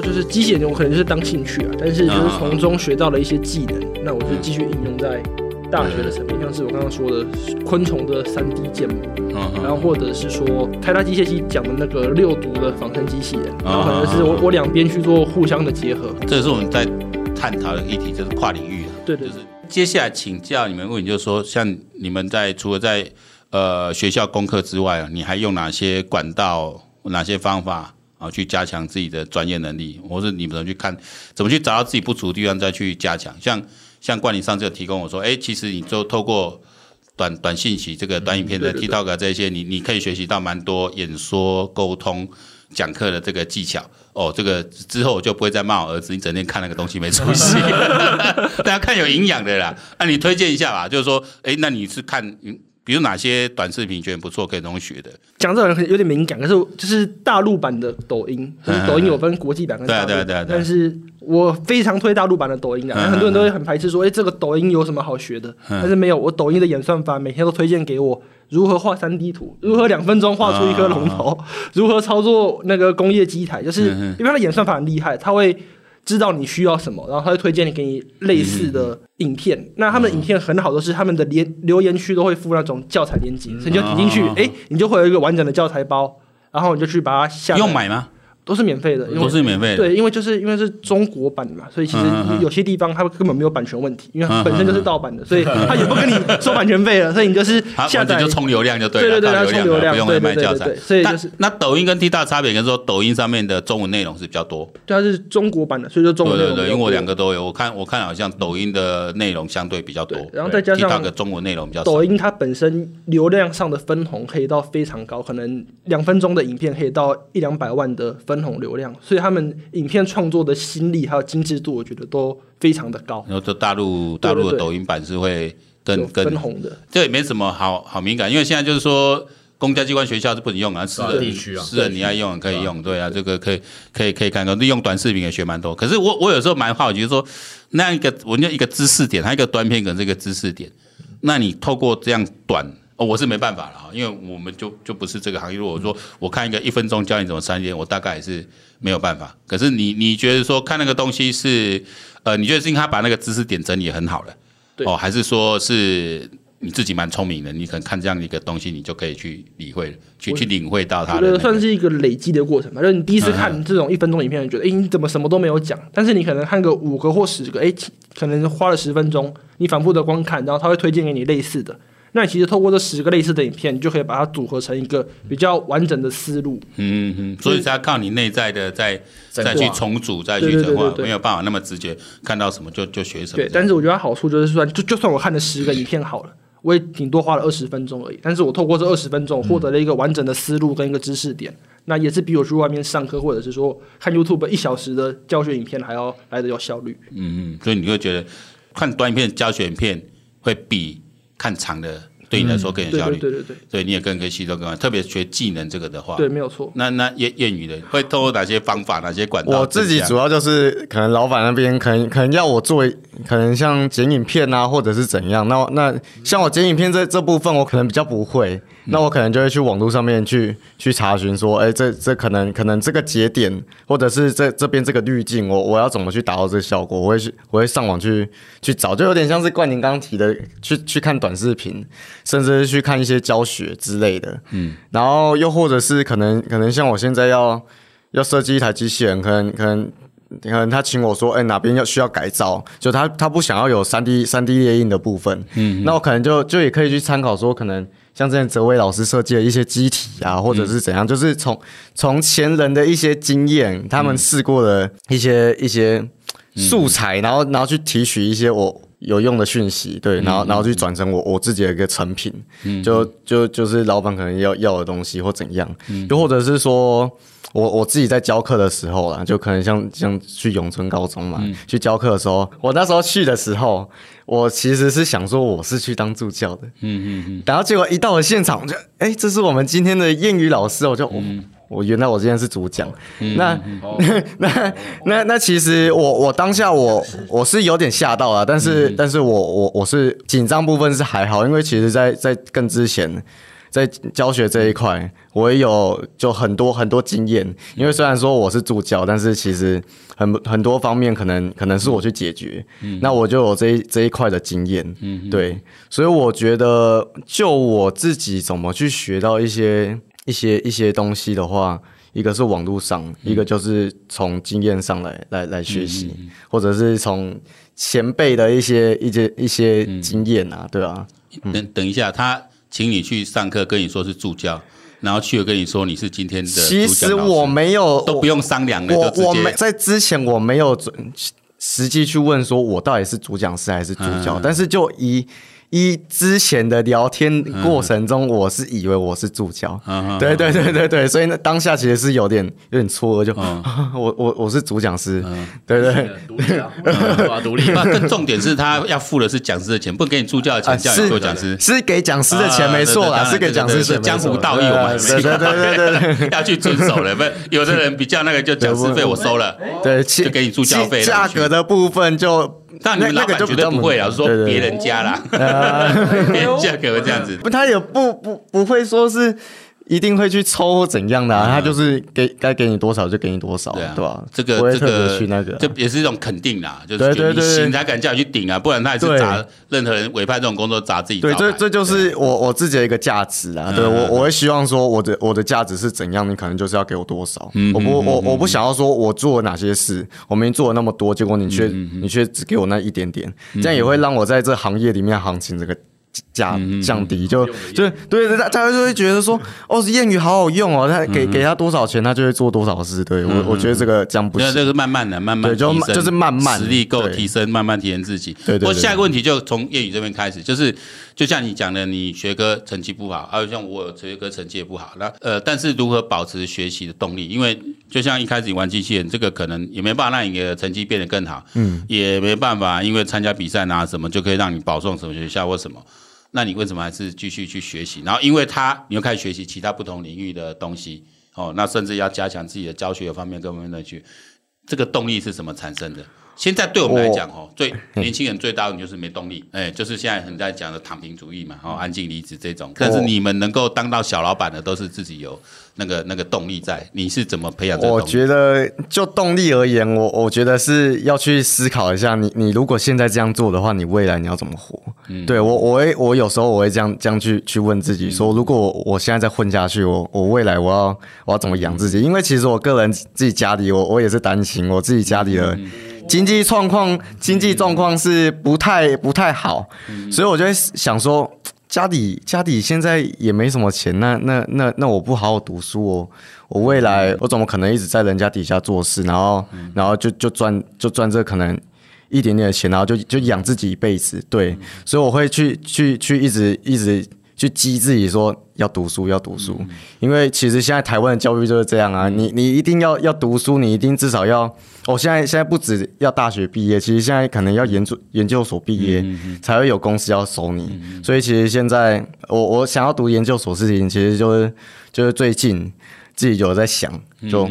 就是机械人，我可能就是当兴趣啊，但是就是从中学到了一些技能，那我就继续应用在大学的层面，像是我刚刚说的昆虫的三 D 建模，然后或者是说开大机械系讲的那个六毒的仿生机器人，然后可能是我我两边去做互相的结合。这也是我们在探讨的议题，就是跨领域啊。对对，对，就是接下来请教你们问题，就是说像你们在除了在呃学校功课之外啊，你还用哪些管道、哪些方法？啊，去加强自己的专业能力，或是你们怎么去看，怎么去找到自己不足的地方，再去加强。像像冠霖上次有提供我说，哎、欸，其实你就透过短短信息、这个短影片的 TikTok 这些，你你可以学习到蛮多演说、沟通、讲课的这个技巧。哦，这个之后我就不会再骂我儿子，你整天看那个东西没出息。大家看有营养的啦，那、啊、你推荐一下吧，就是说，哎、欸，那你是看比如哪些短视频觉得不错，可以容学的？讲这个有点敏感，可是就是大陆版的抖音，就是抖音有分国际版跟大陆版。对对对。但是我非常推大陆版的抖音的，很多人都会很排斥说，哎，这个抖音有什么好学的？但是没有，我抖音的演算法每天都推荐给我如何画三 D 图，如何两分钟画出一颗龙头，如何操作那个工业机台，就是因为它的演算法很厉害，它会。知道你需要什么，然后他会推荐你给你类似的影片。嗯、那他们的影片很好的是，他们的连留言区都会附那种教材链接，所以你就点进去，哎、欸，你就会有一个完整的教材包，然后你就去把它下载。用买吗？都是免费的，都是免费的。对，因为就是因为是中国版的嘛，所以其实有些地方它根本没有版权问题，因为它本身就是盗版的，所以它也不跟你 收版权费了，所以你就是下载就充流量就对了。对对对，充流量，不用卖教材。所以就是那抖音跟 TikTok 差别，跟说抖音上面的中文内容是比较多，对，它是中国版的，所以说中文。对对对，因为我两个都有，我看我看好像抖音的内容相对比较多，然后再加上中文内容比较少。抖音它本身流量上的分红可以到非常高，可能两分钟的影片可以到一两百万的分红流量，所以。他们影片创作的心力还有精致度，我觉得都非常的高。然后，这大陆大陆的抖音版是会跟跟分红的，这也没什么好好敏感，因为现在就是说，公家机关学校是不能用啊，私人地区啊，私人你要用可以用，对啊，这个可以可以可以看，到，利用短视频也学蛮多。可是我我有时候蛮好奇，就是说那样一个我那一个知识点，它一个短片跟这个知识点，那你透过这样短。哦，我是没办法了哈，因为我们就就不是这个行业。如果说我看一个一分钟教你怎么三 D，我大概也是没有办法。可是你你觉得说看那个东西是，呃，你觉得是因为他把那个知识点整理很好了，对哦，还是说是你自己蛮聪明的？你可能看这样的一个东西，你就可以去理会，去去领会到它的、算是一个累积的过程吧。就是你第一次看这种一分钟影片，你觉得哎、欸，你怎么什么都没有讲？但是你可能看个五个或十个，哎、欸，可能花了十分钟，你反复的观看，然后他会推荐给你类似的。那你其实透过这十个类似的影片，你就可以把它组合成一个比较完整的思路。嗯嗯，所以是要靠你内在的再再去重组，再去整化，没有办法那么直接看到什么就就学什么。对，但是我觉得它好处就是说，就就算我看了十个影片好了，我也顶多花了二十分钟而已。但是我透过这二十分钟，获得了一个完整的思路跟一个知识点，那也是比我去外面上课或者是说看 YouTube 一小时的教学影片还要来的有效率。嗯嗯，所以你会觉得看短影片教学影片会比。看长的对你来说更有效率，嗯、对对对对，对你也更可以吸收更多。特别学技能这个的话，对，没有错。那那谚谚语的 会透过哪些方法、哪些管道？我自己主要就是可能老板那边可能可能要我做，可能像剪影片啊，或者是怎样。那那像我剪影片这这部分，我可能比较不会。那我可能就会去网络上面去去查询说，哎、欸，这这可能可能这个节点，或者是这这边这个滤镜，我我要怎么去达到这个效果？我会去我会上网去去找，就有点像是冠宁刚刚提的，去去看短视频，甚至是去看一些教学之类的。嗯，然后又或者是可能可能像我现在要要设计一台机器人，可能可能可能他请我说，哎、欸，哪边要需要改造，就他他不想要有三 D 三 D 列印的部分。嗯，那我可能就就也可以去参考说，可能。像之前泽威老师设计的一些机体啊，或者是怎样，嗯、就是从从前人的一些经验，他们试过的一些、嗯、一些素材，然后然后去提取一些我有用的讯息，对，然后然后去转成我我自己的一个成品，嗯、就就就是老板可能要要的东西或怎样，嗯、又或者是说。我我自己在教课的时候啦，就可能像像去永春高中嘛，嗯、去教课的时候，我那时候去的时候，我其实是想说我是去当助教的，嗯嗯嗯，然后结果一到了现场，我就哎、欸，这是我们今天的谚语老师，我就、嗯、我我原来我今天是主讲，嗯、那、嗯、那那 那，其实我我当下我我是有点吓到了，但是、嗯、但是我我我是紧张部分是还好，因为其实在在更之前。在教学这一块，我也有就很多很多经验。因为虽然说我是助教，但是其实很很多方面可能可能是我去解决。嗯，那我就有这一这一块的经验。嗯，对，所以我觉得就我自己怎么去学到一些一些一些东西的话，一个是网络上，嗯、一个就是从经验上来来来学习，嗯嗯嗯、或者是从前辈的一些一些一些经验啊，对啊。等等一下，他请你去上课，跟你说是助教，然后去了跟你说你是今天的。其实我没有都不用商量的，我我没在之前我没有准实际去问说我到底是主讲师还是助教，嗯、但是就以。一之前的聊天过程中，我是以为我是助教，对对对对对，所以那当下其实是有点有点错愕，就 我我我是主讲师，对对，独立啊，独立。那更重点是他要付的是讲师的钱，不给你助教的钱，叫你做讲师，是给讲师的钱没错啦，是给讲师钱，江湖道义我们对对对对对，要去遵守了。不，有的人比较那个，就讲师费我收了，对，就给你助教费，价格的部分就。但你们老板绝对不会啊，说别人家啦，别人家可能这样子，不，他也不不不会说是。一定会去抽或怎样的，啊，他就是给该给你多少就给你多少，对吧？这个这个这也是一种肯定啦，就是你行才敢叫你去顶啊，不然他也是砸任何人委派这种工作砸自己。对，这这就是我我自己的一个价值啊。对我我会希望说我的我的价值是怎样，你可能就是要给我多少。我不我我不想要说我做了哪些事，我明明做了那么多，结果你却你却只给我那一点点，这样也会让我在这行业里面行情这个。降降低就就对对，大家就会觉得说哦，是谚语好好用哦，他给给他多少钱，他就会做多少事。对我我觉得这个这样不行，这是慢慢的慢慢就就是慢慢实力够提升，慢慢提升自己。对对。我下一个问题就从谚语这边开始，就是就像你讲的，你学科成绩不好，还有像我学科成绩也不好，那呃，但是如何保持学习的动力？因为就像一开始你玩机器人，这个可能也没办法让你的成绩变得更好，嗯，也没办法，因为参加比赛拿什么就可以让你保送什么学校或什么。那你为什么还是继续去学习？然后因为他，你又开始学习其他不同领域的东西，哦，那甚至要加强自己的教学方面各方面的去，这个动力是什么产生的？现在对我们来讲，哦，最年轻人最大的就是没动力，哎，就是现在很在讲的躺平主义嘛，哦，安静离职这种。但是你们能够当到小老板的，都是自己有。那个那个动力在，你是怎么培养？我觉得就动力而言，我我觉得是要去思考一下你，你你如果现在这样做的话，你未来你要怎么活？嗯，对我我会我有时候我会这样这样去去问自己说，如果我现在再混下去，我我未来我要我要怎么养自己？因为其实我个人自己家里，我我也是担心我自己家里的经济状况，经济状况是不太不太好，所以我就会想说。家里家里现在也没什么钱，那那那那我不好好读书哦，我未来我怎么可能一直在人家底下做事，然后然后就就赚就赚这可能一点点的钱，然后就就养自己一辈子，对，所以我会去去去一直一直去激自己说要读书要读书，因为其实现在台湾的教育就是这样啊，你你一定要要读书，你一定至少要。我现在现在不止要大学毕业，其实现在可能要研究研究所毕业，嗯、才会有公司要收你。嗯、所以其实现在我我想要读研究所事情，其实就是就是最近自己有在想，就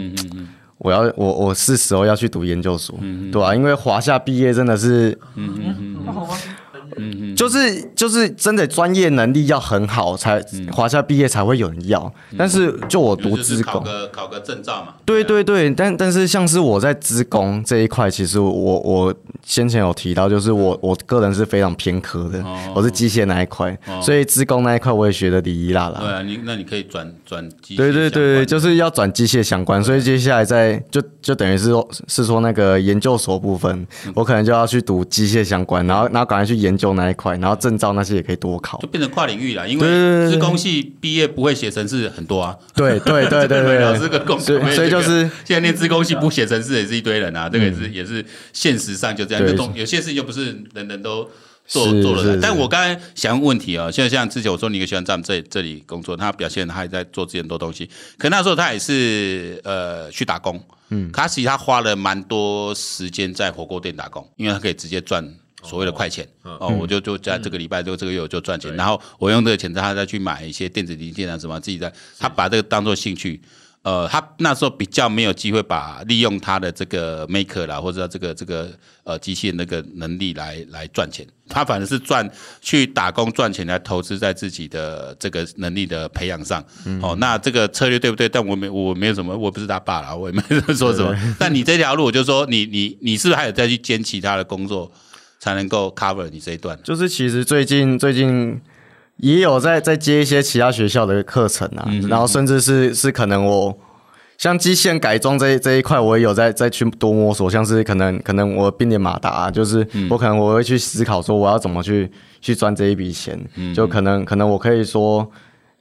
我要我我是时候要去读研究所，嗯、对吧、啊？因为华夏毕业真的是，嗯哼好吗？嗯，就是就是真的专业能力要很好，才华夏毕业才会有人要。但是就我读资工，考个考个证照嘛。对对对，但但是像是我在资工这一块，其实我我先前有提到，就是我我个人是非常偏科的，我是机械那一块，所以资工那一块我也学的哩哩啦啦。对啊，你那你可以转转机械。对对对，就是要转机械相关，所以接下来在就就等于是说，是说那个研究所部分，我可能就要去读机械相关，然后然后赶快去研究。那一块，然后证照那些也可以多考，就变成跨领域了。因为资工系毕业不会写程式很多啊。对对对对对，老师 个工，所以就是现在念资工系不写程式也是一堆人啊。这个也是也是现实上就这样。有些事情又不是人人都做做了。但我刚才想问问题啊，现在像之前我说你一个学生在这这里工作，他表现他也在做这很多东西，可那时候他也是呃去打工，嗯，他其实他花了蛮多时间在火锅店打工，因为他可以直接赚。所谓的快钱。哦，哦，我就就在这个礼拜就这个月我就赚钱，嗯、然后我用这个钱，他再去买一些电子零件啊什么，自己在，他把这个当做兴趣，呃，他那时候比较没有机会把利用他的这个 maker 啦，或者这个这个呃机器人那个能力来来赚钱。他反而是赚去打工赚钱来投资在自己的这个能力的培养上。嗯、哦，那这个策略对不对？但我没我没有什么，我不是他爸啦，我也没什么。对对对，但你这条路，我就说你你你是不是还有再去兼其他的工作，才能够 cover 你这一段？就是其实最近最近。也有在在接一些其他学校的课程啊，嗯、然后甚至是是可能我像机械改装这这一块，我也有在再去多摸索，像是可能可能我并联马达、啊，就是我可能我会去思考说我要怎么去去赚这一笔钱，嗯、就可能可能我可以说。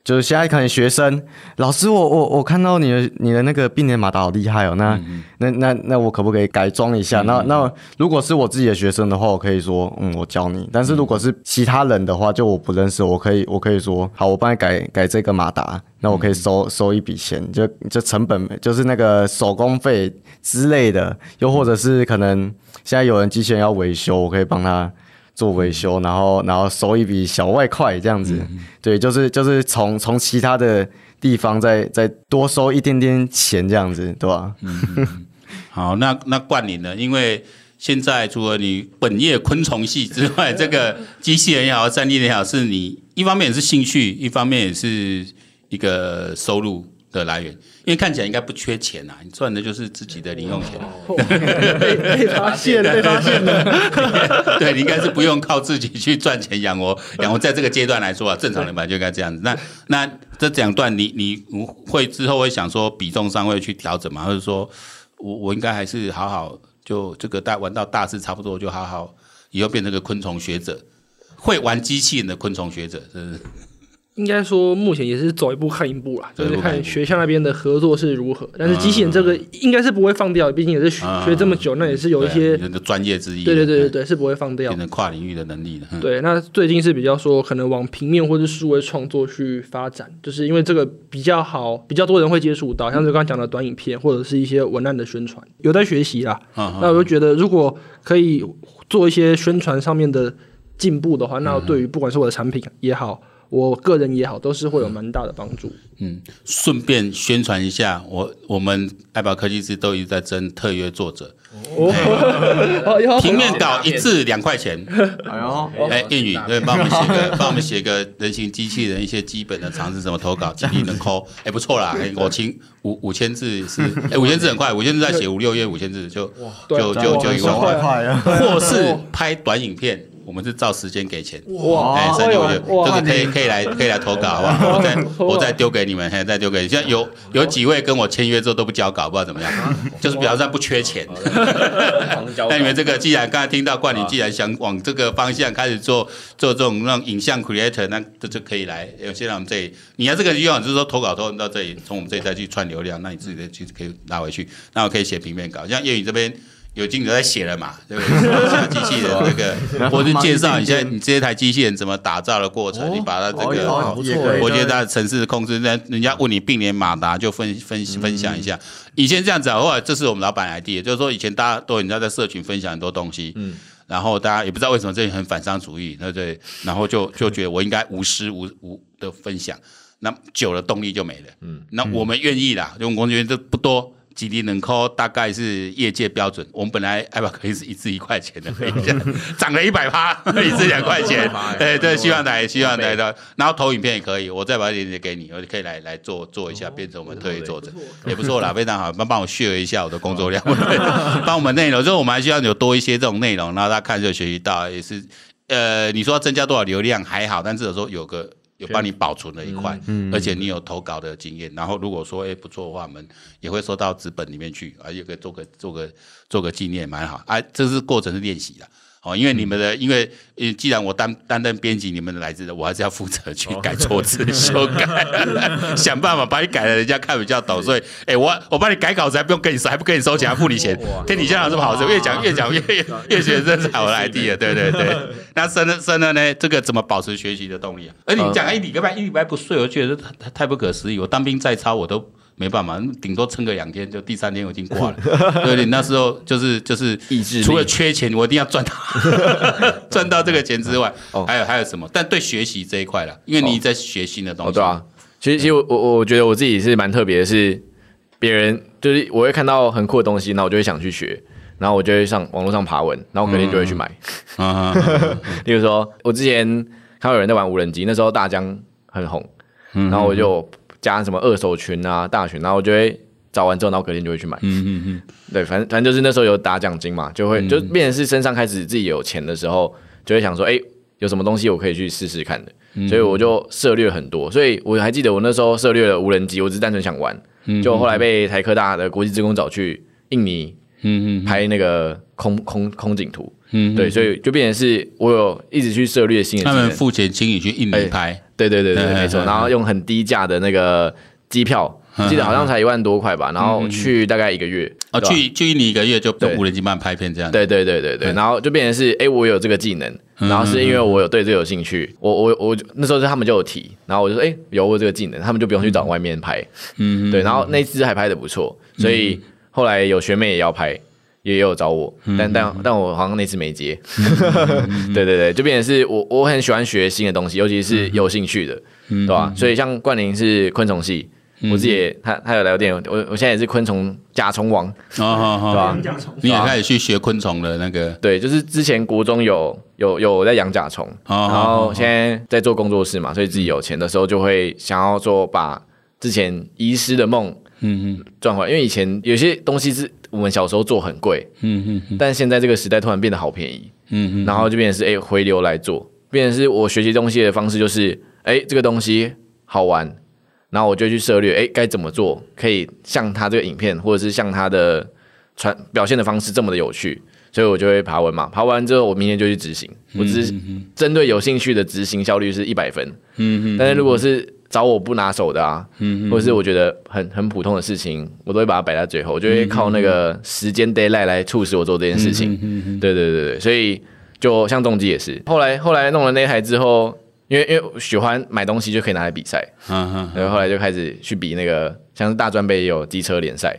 就是现在可能学生老师我，我我我看到你的你的那个并联马达好厉害哦，那、那那那我可不可以改装一下？那那如果是我自己的学生的话，我可以说嗯，我教你。但是如果是其他人的话，就我不认识，我可以我可以说好，我帮你改改这个马达，那我可以收、嗯、收一笔钱，就就成本就是那个手工费之类的，又或者是可能现在有人机器人要维修，我可以帮他。做维修，然后然后收一笔小外快这样子，嗯、对，就是就是从从其他的地方再再多收一点点钱这样子，对吧？嗯、好，那那冠霖呢？因为现在除了你本业昆虫系之外，这个机器人也好，战力也好，是你一方面也是兴趣，一方面也是一个收入的来源。因为看起来应该不缺钱呐、啊，你赚的就是自己的零用钱。哦、被被发现，被发现了。对，你应该是不用靠自己去赚钱养活养活。在这个阶段来说啊，正常人吧就应该这样子。那那这两段你你会之后会想说比重上会去调整吗？或者说我我应该还是好好就这个大玩到大事差不多就好好以后变成个昆虫学者，会玩机器人的昆虫学者，是不是？应该说，目前也是走一步看一步啦，就是看学校那边的合作是如何。但是机器人这个应该是不会放掉，毕竟也是学学这么久，那也是有一些专业之一。对对对对对，是不会放掉，变成跨领域的能力的。对，那最近是比较说可能往平面或者数位创作去发展，就是因为这个比较好，比较多人会接触到，像是刚刚讲的短影片或者是一些文案的宣传，有在学习啦。那我就觉得，如果可以做一些宣传上面的进步的话，那对于不管是我的产品也好。我个人也好，都是会有蛮大的帮助。嗯，顺便宣传一下，我我们爱宝科技志都一直在征特约作者。哦，平面稿一字两块钱。哎呦，哎，谚语对，帮我们写个，帮我们写个人形机器人一些基本的常识，怎么投稿，尽力能抠，哎，不错啦，我请五五千字是，哎，五千字很快，五千字再写五六页，五千字就就就就一万块，或是拍短影片。我们是照时间给钱，哇！哎，三六九，这个可以可以来可以来投稿，好不好？我再我再丢给你们，再丢给你。现在有有几位跟我签约之后都不交稿，不知道怎么样，就是表示不缺钱。那你们这个既然刚才听到冠霖，既然想往这个方向开始做做这种让影像 creator，那这就可以来。有些人我们这里，你要这个愿望就是说投稿投到这里，从我们这里再去串流量，那你自己的去可以拿回去，那我可以写平面稿，像叶宇这边。有经理在写了嘛？对不对？像机器人那个，我就介绍一下你这台机器人怎么打造的过程。你把它这个，我觉得它的程式控制，那人家问你并联马达，就分分分享一下。以前这样子啊，后来这是我们老板 idea，就是说以前大家都人家在社群分享很多东西，嗯，然后大家也不知道为什么这里很反商主义，对不对？然后就就觉得我应该无私无无的分享，那久了动力就没了，嗯，那我们愿意啦，因为我们觉得这不多。几滴能扣大概是业界标准。我们本来艾宝可以是一支一块钱的，可以这样 涨了一百趴，一支两块钱。对对，希望来，希望来的。然后投影片也可以，我再把链接给你，我就可以来来做做一下，变成我们特约作者，也不错啦，非常好。帮帮我 share 一下我的工作量，帮我们内容，就是我们还需要有多一些这种内容，然后大家看就学习到，也是呃，你说增加多少流量还好，但至少说有个。有帮你保存了一块，嗯嗯、而且你有投稿的经验。然后如果说诶不错的话，我们也会收到纸本里面去，啊，也可以做个做个做个纪念，蛮好。啊，这是过程是练习的。哦，因为你们的，因为既然我担担任编辑，你们的来自的，我还是要负责去改错字、修改，想办法把你改了人家看比较懂。所以，哎，我我帮你改稿子，还不用跟你收，还不跟你收钱，还付你钱。天底下有这么好事，越讲越讲越 越越学真是好的 idea，对对对。那生了生了呢？这个怎么保持学习的动力啊？而你讲一礼拜一礼拜不睡，我觉得太太不可思议。我当兵再操，我都。没办法，顶多撑个两天，就第三天我已经挂了。对，你那时候就是就是意志，除了缺钱，我一定要赚到 赚到这个钱之外，哦、还有还有什么？但对学习这一块了，因为你在学新的东西。哦哦、对啊，其实其实我我我觉得我自己是蛮特别的是，别人就是我会看到很酷的东西，然后我就会想去学，然后我就会上网络上爬文，然后我肯定就会去买。嗯，例如说，我之前看到有人在玩无人机，那时候大疆很红，然后我就加什么二手群啊、大群，然后我就会找完之后，然后隔天就会去买。嗯嗯嗯，对，反正反正就是那时候有打奖金嘛，就会就变成是身上开始自己有钱的时候，就会想说，哎，有什么东西我可以去试试看的。所以我就涉猎很多，所以我还记得我那时候涉猎了无人机，我只是单纯想玩，就后来被台科大的国际职工找去印尼，嗯嗯，拍那个空空空景图，嗯，对，所以就变成是我有一直去涉猎新的。他们付钱请你去印尼拍，对对对对，没错，然后用很低价的那个机票。记得好像才一万多块吧，然后去大概一个月啊，去去印尼一个月就用无人机慢拍片这样。对对对对对，然后就变成是，哎，我有这个技能，然后是因为我有对这个有兴趣，我我我那时候是他们就有提，然后我就说，哎，有我这个技能，他们就不用去找外面拍，嗯，对，然后那次还拍的不错，所以后来有学妹也要拍，也有找我，但但但我好像那次没接，对对对，就变成是我我很喜欢学新的东西，尤其是有兴趣的，对吧？所以像冠霖是昆虫系。我自己也，他他有聊电，我我现在也是昆虫甲虫王，对吧？你也开始去学昆虫的那个？对，就是之前国中有有有在养甲虫，然后现在在做工作室嘛，所以自己有钱的时候就会想要做把之前遗失的梦，嗯嗯，赚回来。因为以前有些东西是我们小时候做很贵，嗯嗯，但现在这个时代突然变得好便宜，嗯嗯，然后就变成是哎回流来做，变成是我学习东西的方式就是哎这个东西好玩。然后我就去涉猎，哎，该怎么做可以像他这个影片，或者是像他的传表现的方式这么的有趣，所以我就会爬文嘛。爬完之后，我明天就去执行。我只是针对有兴趣的执行效率是一百分。嗯嗯。但是如果是找我不拿手的啊，嗯，或者是我觉得很很普通的事情，我都会把它摆在最后，我就会靠那个时间 d a y l i g h t 来促使我做这件事情。嗯嗯。对对对对，所以就像重机也是，后来后来弄了那台之后。因为因为喜欢买东西就可以拿来比赛，嗯嗯，然后后来就开始去比那个，像是大专杯也有机车联赛，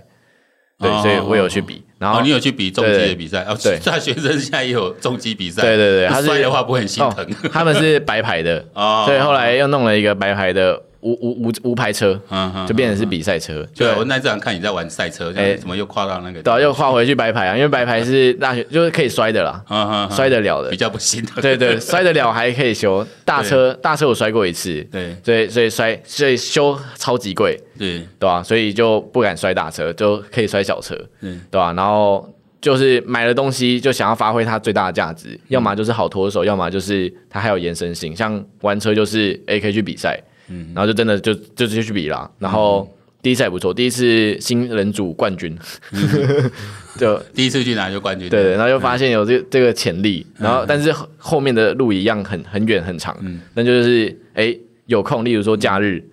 对，所以我有去比。然后你有去比重击的比赛？哦，对，大学生现在也有重击比赛。对对对，他摔的话不会很心疼。他们是白牌的，所以后来又弄了一个白牌的。无无无无牌车，就变成是比赛车。对，我那次看你在玩赛车，哎，怎么又跨到那个？对，又跨回去白牌啊，因为白牌是大学就是可以摔的啦，摔得了的，比较不行。对对，摔得了还可以修。大车大车我摔过一次，对，所以所以摔所以修超级贵，对对吧？所以就不敢摔大车，就可以摔小车，对吧？然后就是买了东西就想要发挥它最大的价值，要么就是好脱手，要么就是它还有延伸性。像玩车就是哎可以去比赛。嗯，然后就真的就就直接去比啦，然后第一次还不错，第一次新人组冠军，就第一次去拿就冠军，对对，然后就发现有这这个潜力，然后但是后面的路一样很很远很长，嗯，那就是哎有空，例如说假日，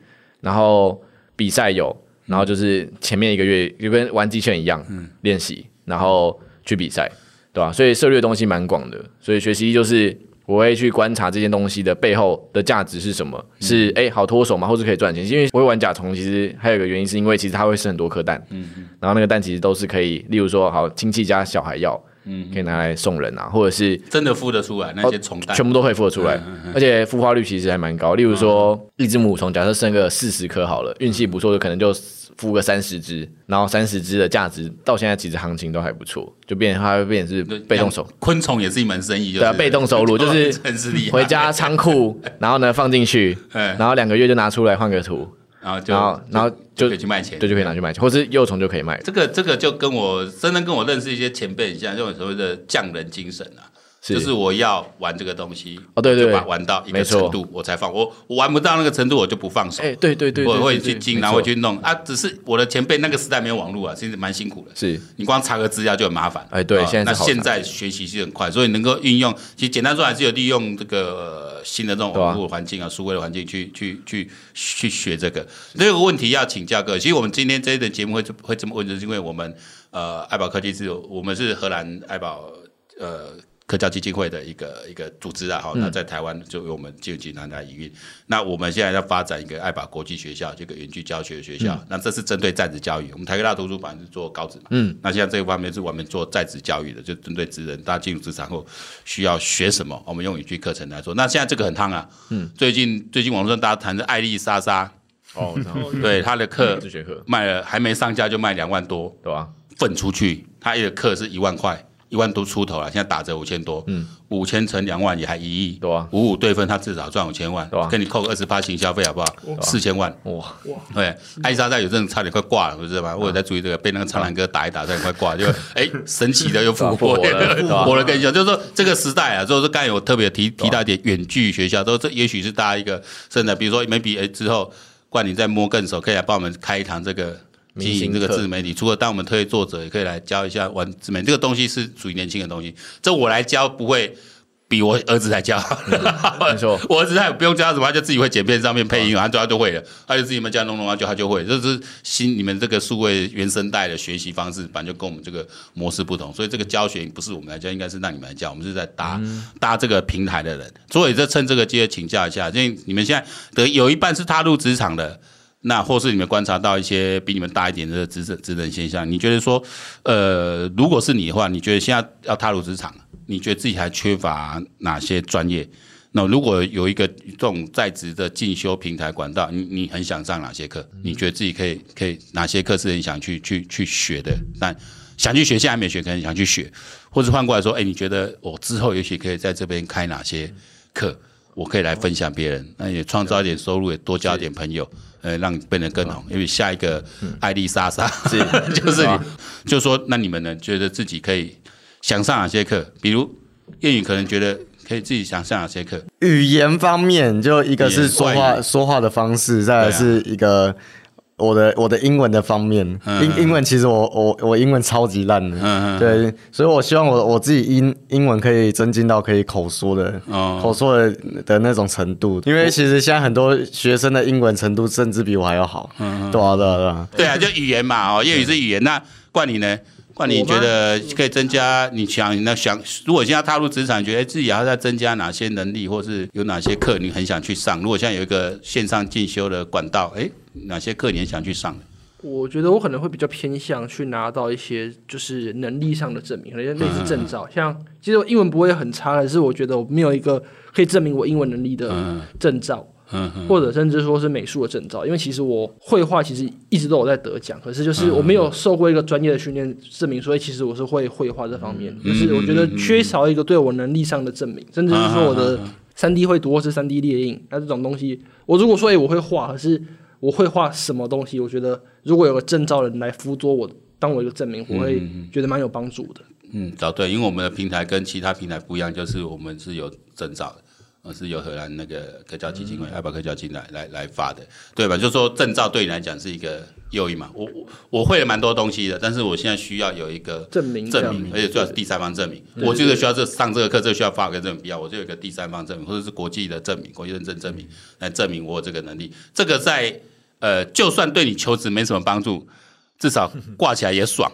然后比赛有，然后就是前面一个月就跟玩机圈一样，嗯，练习，然后去比赛，对吧？所以涉猎东西蛮广的，所以学习就是。我会去观察这件东西的背后的价值是什么？是哎、欸，好脱手吗？或是可以赚钱？因为我会玩甲虫，其实还有一个原因，是因为其实它会生很多颗蛋，嗯嗯，然后那个蛋其实都是可以，例如说，好亲戚家小孩要，嗯，可以拿来送人啊，或者是真的孵得出来那些虫蛋，全部都可以孵得出来，而且孵化率其实还蛮高。例如说，一只母虫，假设生个四十颗好了，运气不错，就可能就。孵个三十只，然后三十只的价值到现在其实行情都还不错，就变它会变成是被动收。昆虫也是一门生意，对啊，被动收入 就是回家仓库，然后呢放进去，然后两个月就拿出来换个图，然后就然后就可以去卖钱，对，就可以拿去卖钱，或是幼虫就可以卖。这个这个就跟我真的跟我认识一些前辈很像，这种所谓的匠人精神啊。就是我要玩这个东西，哦对对，就把玩到一个程度我才放，我我玩不到那个程度我就不放手。哎，对对对，我会去精，然后会去弄啊。只是我的前辈那个时代没有网络啊，其实蛮辛苦的。是你光查个资料就很麻烦。哎，对，现在那现在学习是很快，所以能够运用，其实简单说还是有利用这个新的这种网络环境啊，数位的环境去去去去学这个。这个问题要请教各位，其实我们今天这一的节目会会这么问，就是因为我们呃爱宝科技是，我们是荷兰爱宝呃。科教基金会的一个一个组织啊，好，那在台湾就由我们经济南来营运。那我们现在要发展一个爱宝国际学校，这个远距教学学校。那这是针对在职教育，我们台科大图书馆是做高职嘛？嗯。那现在这个方面是我们做在职教育的，就针对职人，大家进入职场后需要学什么，我们用语句课程来做。那现在这个很烫啊，嗯。最近最近网络上大家谈的艾丽莎莎，哦，对，他的课自学课卖了还没上架就卖两万多，对吧？分出去，他一个课是一万块。一万多出头了，现在打折五千多，嗯，五千乘两万也还一亿，对啊，五五对分，他至少赚五千万，对啊，跟你扣个二十八行消费好不好？四千万，哇。哇，对，艾莎在有阵差点快挂了，不是吗？我有在注意这个，被那个苍兰哥打一打，差点快挂，就 哎，神奇的又复活。了，我了跟你讲，就是说这个时代啊，就是刚才有特别提提到一点远距学校，都这也许是大家一个甚至比如说 maybe 哎之后，冠霖再摸更熟，可以来帮我们开一堂这个。经营这个自媒体，除了当我们推作者，也可以来教一下玩自媒体。这个东西是属于年轻的东西，这我来教不会比我儿子来教。没错，我儿子他也不用教什么，他就自己会剪片上面配音，他他就会了，他就自己们家弄弄，他就他就会。这是新你们这个数位原生代的学习方式，反正就跟我们这个模式不同，所以这个教学不是我们来教，应该是让你们来教。我们是在搭搭这个平台的人，所以这趁这个机会请教一下，因为你们现在的有一半是踏入职场的。那或是你们观察到一些比你们大一点的职职职等现象，你觉得说，呃，如果是你的话，你觉得现在要踏入职场，你觉得自己还缺乏哪些专业？那如果有一个这种在职的进修平台管道，你你很想上哪些课？你觉得自己可以可以哪些课是很想去去去学的？但想去学，现在还没学，可能想去学，或者换过来说，哎，你觉得我之后也许可以在这边开哪些课？我可以来分享别人，那也创造一点收入，也多交一点朋友。呃，让你变得更好，因为下一个艾丽莎莎是 就是你，就说那你们呢，觉得自己可以想上哪些课？比如谚语可能觉得可以自己想上哪些课？语言方面，就一个是说话说话的方式，再来是一个。我的我的英文的方面，英英文其实我我我英文超级烂的，嗯嗯，对，所以我希望我我自己英英文可以增进到可以口说的，哦，口说的的那种程度，因为其实现在很多学生的英文程度甚至比我还要好，嗯，对啊对啊对啊，对啊，就语言嘛，哦，粤语是语言，那冠你呢？冠你觉得可以增加？你想那想，如果现在踏入职场，觉得自己还要再增加哪些能力，或是有哪些课你很想去上？如果现在有一个线上进修的管道，哎。哪些课你想去上的？我觉得我可能会比较偏向去拿到一些就是能力上的证明，可能类似证照。像其实我英文不会很差，但是我觉得我没有一个可以证明我英文能力的证照，或者甚至说是美术的证照。因为其实我绘画其实一直都有在得奖，可是就是我没有受过一个专业的训练证明，所以其实我是会绘画这方面。就是我觉得缺少一个对我能力上的证明，甚至是说我的三 D 绘图或是三 D 列印，那这种东西，我如果说哎我会画，可是。我会画什么东西？我觉得如果有个证照的人来辅佐我，当我一个证明，我会觉得蛮有帮助的。嗯，找对，因为我们的平台跟其他平台不一样，就是我们是有证照的。是由荷兰那个科教基金会、爱宝科教基金来来来发的，对吧？就是说证照对你来讲是一个诱因嘛。我我我会了蛮多东西的，但是我现在需要有一个证明，证明，而且最好是第三方证明。我就是需要这上这个课，这需要发个证明，必要我就有一个第三方证明，或者是国际的证明、国际认证证明来证明我有这个能力。这个在呃，就算对你求职没什么帮助。至少挂起来也爽。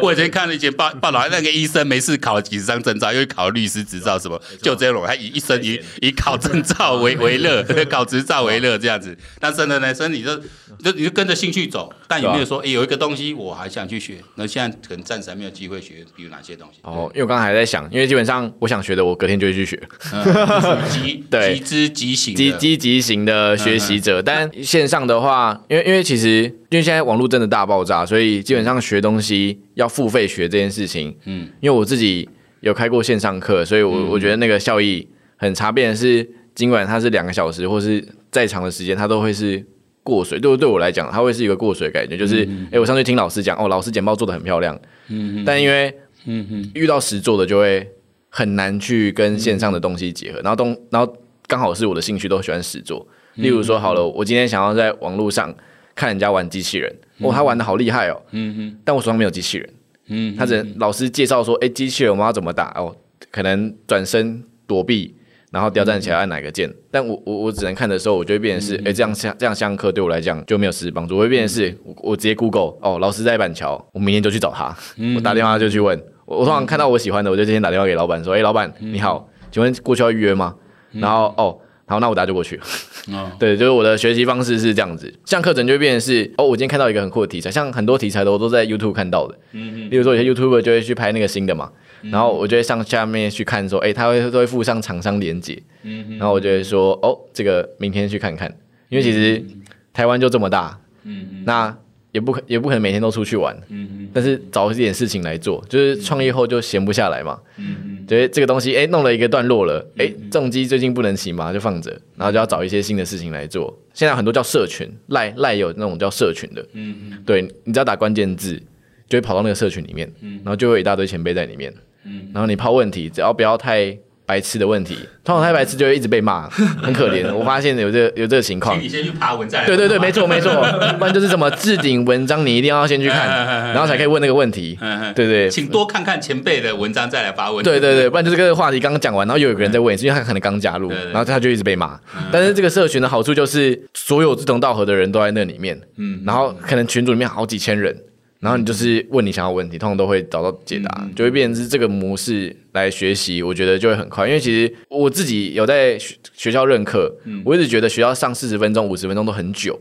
我以前看了一些报 报道，那个医生没事考了几十张证照，又考了律师执照什么，就这种，他以一生以以考证照为为乐，考执照为乐这样子。但是呢，所以你就就你就跟着兴趣走，但有没有说，哎，有一个东西我还想去学？那现在可能暂时还没有机会学，比如哪些东西？哦，因为我刚才还在想，因为基本上我想学的，我隔天就会去学。急 对，急之急行，积积极型的学习者。但线上的话，因为因为其实。因为现在网络真的大爆炸，所以基本上学东西要付费学这件事情，嗯，因为我自己有开过线上课，所以我我觉得那个效益很差。变的是，尽管它是两个小时或是再长的时间，它都会是过水。对对我来讲，它会是一个过水的感觉，就是，哎，我上去听老师讲，哦，老师简报做的很漂亮，嗯，但因为，嗯嗯，遇到实做的就会很难去跟线上的东西结合，然后东，然后刚好是我的兴趣，都喜欢实做。例如说，好了，我今天想要在网络上。看人家玩机器人，哦，他玩的好厉害哦。嗯哼，但我手上没有机器人。嗯，他只老师介绍说，哎，机器人我们要怎么打？哦，可能转身躲避，然后吊站起来按哪个键？但我我我只能看的时候，我就会变成是，哎，这样上这样上课对我来讲就没有实质帮助。我会变成是，我直接 Google，哦，老师在板桥，我明天就去找他。我打电话就去问。我通常看到我喜欢的，我就今天打电话给老板说，哎，老板你好，请问过去要预约吗？然后哦。好，那我大家就过去。哦，对，就是我的学习方式是这样子，像课程就会变成是，哦，我今天看到一个很酷的题材，像很多题材的我都在 YouTube 看到的。嗯嗯。例如说，有些 YouTuber 就会去拍那个新的嘛，然后我就会上下面去看，说，哎，他会都会附上厂商连接。嗯嗯。然后我就会说，哦，这个明天去看看，因为其实。台湾就这么大，嗯嗯，那也不可也不可能每天都出去玩，嗯嗯，但是找一点事情来做，就是创业后就闲不下来嘛，嗯嗯，觉得这个东西哎弄了一个段落了，哎重机最近不能骑嘛，就放着，然后就要找一些新的事情来做。现在很多叫社群，赖赖有那种叫社群的，嗯嗯，对，你只要打关键字，就会跑到那个社群里面，嗯，然后就会有一大堆前辈在里面，嗯，然后你抛问题，只要不要太。白痴的问题，通常太白痴就会一直被骂，很可怜。我发现有这个、有这个情况。请你先去爬文再。对对对，没错没错，不然就是什么置顶文章，你一定要先去看，然后才可以问那个问题。对对，请多看看前辈的文章再来发问。对对对，不然就是这个话题刚刚讲完，然后又有个人在问，因为他可能刚加入，然后他就一直被骂。但是这个社群的好处就是，所有志同道合的人都在那里面，嗯，然后可能群组里面好几千人。然后你就是问你想要问题，通常都会找到解答，嗯、就会变成是这个模式来学习。我觉得就会很快，因为其实我自己有在学学校任课，嗯、我一直觉得学校上四十分钟、五十分钟都很久。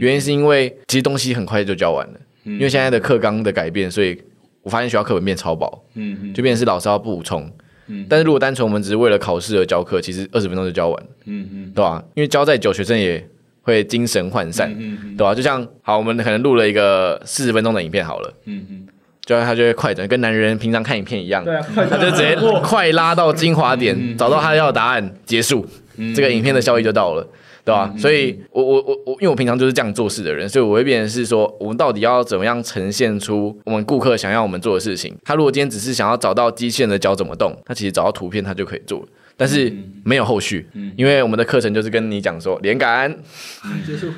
原因是因为其实东西很快就教完了，嗯、因为现在的课纲的改变，所以我发现学校课本变超薄，就变成是老师要补充。嗯、但是如果单纯我们只是为了考试而教课，其实二十分钟就教完，嗯、哼对吧？因为教再久，学生也。会精神涣散，嗯对吧、啊？就像好，我们可能录了一个四十分钟的影片，好了，嗯嗯，就他就会快转，跟男人平常看影片一样，对啊，他就直接快拉到精华点，找到他要的答案，结束，这个影片的效益就到了，对吧、所以我我我我，因为我平常就是这样做事的人，所以我会变成是说，我们到底要怎么样呈现出我们顾客想要我们做的事情？他如果今天只是想要找到机器人的脚怎么动，他其实找到图片他就可以做了。但是没有后续，嗯、因为我们的课程就是跟你讲说连杆、嗯、结束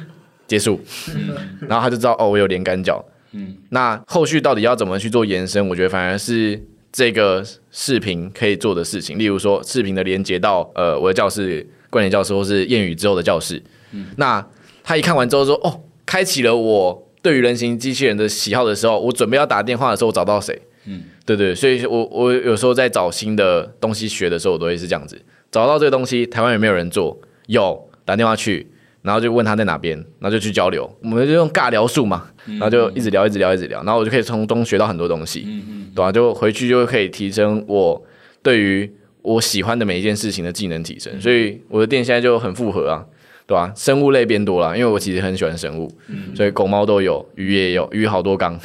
结束，嗯、然后他就知道哦，我有连杆脚。嗯，那后续到底要怎么去做延伸？我觉得反而是这个视频可以做的事情，例如说视频的连接到呃我的教室、关联教室或是谚语之后的教室。嗯，那他一看完之后说哦，开启了我对于人形机器人的喜好的时候，我准备要打电话的时候，我找到谁？嗯。对对，所以我我有时候在找新的东西学的时候，我都会是这样子，找到这个东西，台湾有没有人做？有，打电话去，然后就问他在哪边，然后就去交流，我们就用尬聊术嘛，然后就一直聊，一直聊，一直聊，然后我就可以从中学到很多东西，嗯嗯，对吧？就回去就可以提升我对于我喜欢的每一件事情的技能提升，所以我的店现在就很复合啊。对吧？生物类变多了，因为我其实很喜欢生物，所以狗猫都有，鱼也有，鱼好多缸，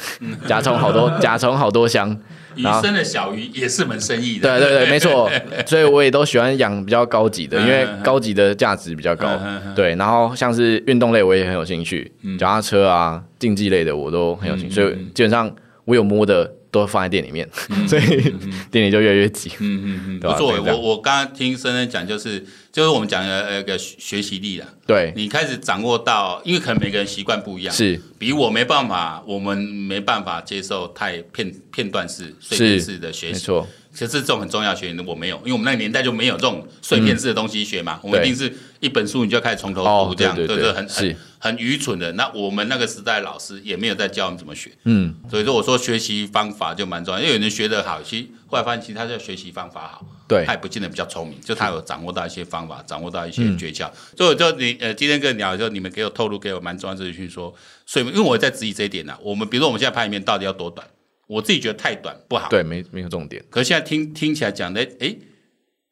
甲虫好多，甲虫好多箱。鱼生的小鱼也是门生意的。对对对，没错。所以我也都喜欢养比较高级的，因为高级的价值比较高。对，然后像是运动类我也很有兴趣，脚踏车啊，竞技类的我都很有兴趣，所以基本上我有摸的。都放在店里面，所以店里就越来越挤。嗯嗯嗯，不错。我我刚刚听森森讲，就是就是我们讲的那个学习力啦。对，你开始掌握到，因为可能每个人习惯不一样，是比我没办法，我们没办法接受太片片段式、碎片式的学习。没错。其实这种很重要学习，我没有，因为我们那个年代就没有这种碎片式的东西学嘛。我们一定是一本书，你就要开始从头读，这样对对，很很很愚蠢的。那我们那个时代老师也没有在教我们怎么学。嗯，所以说我说学习方法就蛮重要，因为有人学得好，其实后来发现其实他是学习方法好，对，他也不见得比较聪明，就他有掌握到一些方法，掌握到一些诀窍。所以就你呃今天跟你聊的时候，你们给我透露给我蛮重要的资讯，说所以因为我在质疑这一点呢，我们比如说我们现在拍影片到底要多短？我自己觉得太短不好，对，没没有重点。可是现在听听起来讲的，哎，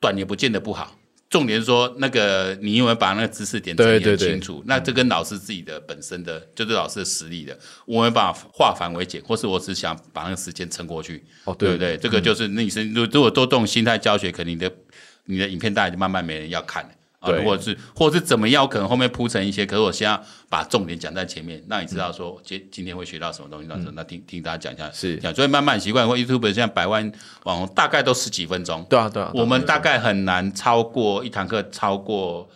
短也不见得不好。重点是说，那个你有没有把那个知识点整理清楚？那这跟老师自己的本身的，就是老师的实力的，我们把化繁为简，或是我只想把那个时间撑过去，哦，对不对？这个就是那你是如如果多这种心态教学，可能你的你的影片大概就慢慢没人要看了。啊，或者是，或者是怎么样？可能后面铺成一些，可是我先要把重点讲在前面，让你知道说今今天会学到什么东西。那、嗯、那听听大家讲一下，是讲，所以慢慢习惯。或 YouTube 现在百万网红大概都十几分钟，对啊对啊，我们大概很难超过一堂课超过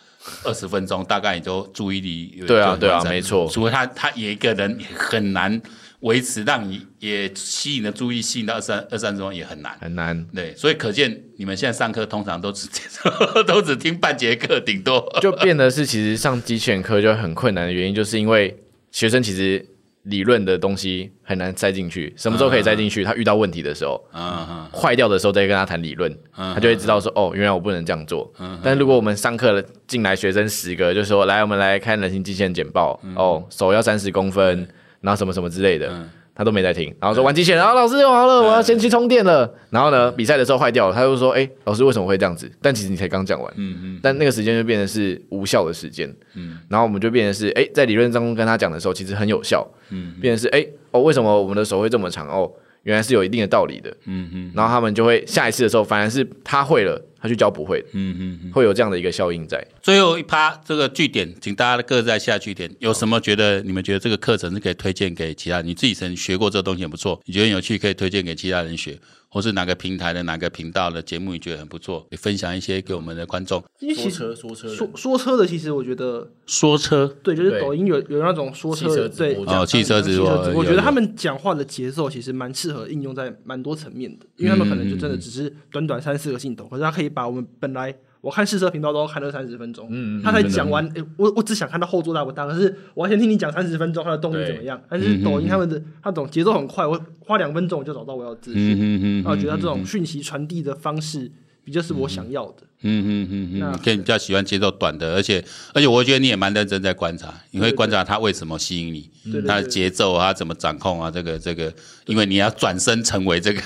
二十分钟，大概也就注意力对啊对啊没错，除非他他也一个人很难。维持让你也吸引的注意，吸引到二三二三十万也很难，很难。对，所以可见你们现在上课通常都只 都只听半节课，顶多就变得是其实上机器人课就很困难的原因，就是因为学生其实理论的东西很难塞进去，什么时候可以塞进去？他遇到问题的时候，嗯坏掉的时候再跟他谈理论，他就会知道说哦，原来我不能这样做。但如果我们上课进来学生十个，就说来，我们来看人形机器人简报，哦，手要三十公分。然后什么什么之类的，他都没在听，然后说玩机器人，然后老师用好了，我要先去充电了。然后呢，比赛的时候坏掉了，他就说：“哎，老师为什么会这样子？”但其实你才刚讲完，嗯嗯。但那个时间就变成是无效的时间，嗯。然后我们就变成是，哎，在理论当中跟他讲的时候，其实很有效，嗯。变成是，哎，哦，为什么我们的手会这么长？哦，原来是有一定的道理的，嗯嗯。然后他们就会下一次的时候，反而是他会了。他去教不会的，嗯嗯嗯，会有这样的一个效应在。最后一趴这个据点，请大家各自在下据点，有什么觉得你们觉得这个课程是可以推荐给其他？你自己曾学过这个东西很不错，你觉得有趣可以推荐给其他人学，或是哪个平台的哪个频道的节目你觉得很不错，也分享一些给我们的观众。说车说车说说车的，其实我觉得说车对，就是抖音有有那种说车的对哦，汽车直播，我觉得他们讲话的节奏其实蛮适合应用在蛮多层面的，因为他们可能就真的只是短短三四个镜头，可是他可以把我们本来。我看试车频道都要看了三十分钟，嗯，他才讲完，诶，我我只想看到后座大不大，可是我要先听你讲三十分钟他的动力怎么样。但是抖音他们的那种节奏很快，我花两分钟我就找到我要资讯，嗯嗯，我觉得这种讯息传递的方式比较是我想要的。嗯嗯嗯嗯，可以比较喜欢节奏短的，而且而且我觉得你也蛮认真在观察，你会观察他为什么吸引你，他的节奏啊，怎么掌控啊，这个这个，因为你要转身成为这个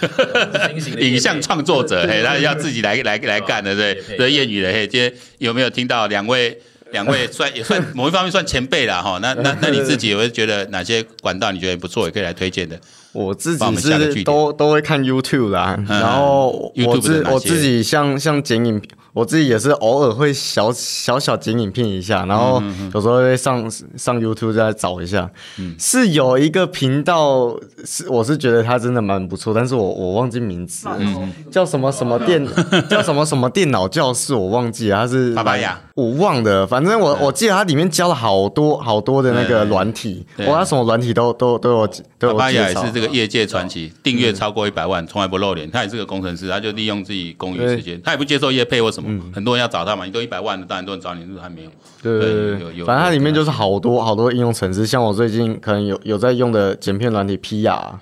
影像创作者，嘿，他要自己来来来干的，对，对，谚语的，嘿，今天有没有听到两位两位算也算某一方面算前辈了哈？那那那你自己有没有觉得哪些管道你觉得不错，也可以来推荐的？我自己是都都会看 YouTube 啦，然后我自我自己像像剪影。我自己也是偶尔会小小小剪影片一下，然后有时候会上上 YouTube 再找一下。嗯，是有一个频道，是我是觉得它真的蛮不错，但是我我忘记名字，嗯，叫什么什么电，叫什么什么电脑教室，我忘记了，它是巴巴亚，我忘了，反正我我记得它里面教了好多好多的那个软体，我它什么软体都都都有都有介绍。巴巴亚也是这个业界传奇，订阅超过一百万，从来不露脸，他也是个工程师，他就利用自己公余时间，他也不接受业配或什么。嗯，很多人要找他嘛，你都一百万的，当然多人找你，是还没有。对对对。反正它里面就是好多好多应用程式，像我最近可能有有在用的剪片软体 P.R.，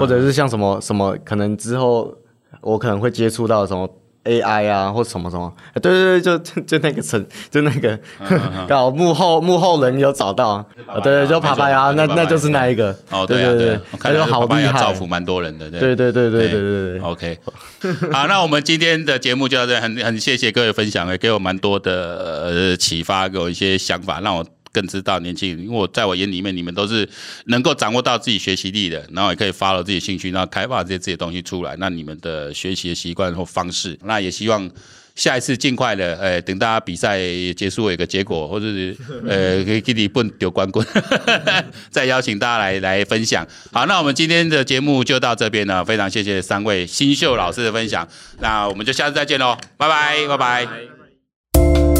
或者是像什么什么，可能之后我可能会接触到什么。AI 啊，或什么什么，对对对，就就那个层，就那个刚好 幕后幕后人有找到，对对，就爬爬呀，那那就是那一个，哦对对对，他就好厉害，造福蛮多人的，对。对对对对对对，OK，好，那我们今天的节目就到这，很很谢谢各位分享，也给我蛮多的启发，给我一些想法，让我。更知道年轻人，因为我在我眼里面，你们都是能够掌握到自己学习力的，然后也可以 follow 自己兴趣，然后开发这些自己的东西出来。那你们的学习的习惯或方式，那也希望下一次尽快的，哎，等大家比赛结束有一个结果，或者是呃，可以给你蹦丢冠军，再邀请大家来来分享。好，那我们今天的节目就到这边了，非常谢谢三位新秀老师的分享，那我们就下次再见喽，拜拜，拜拜。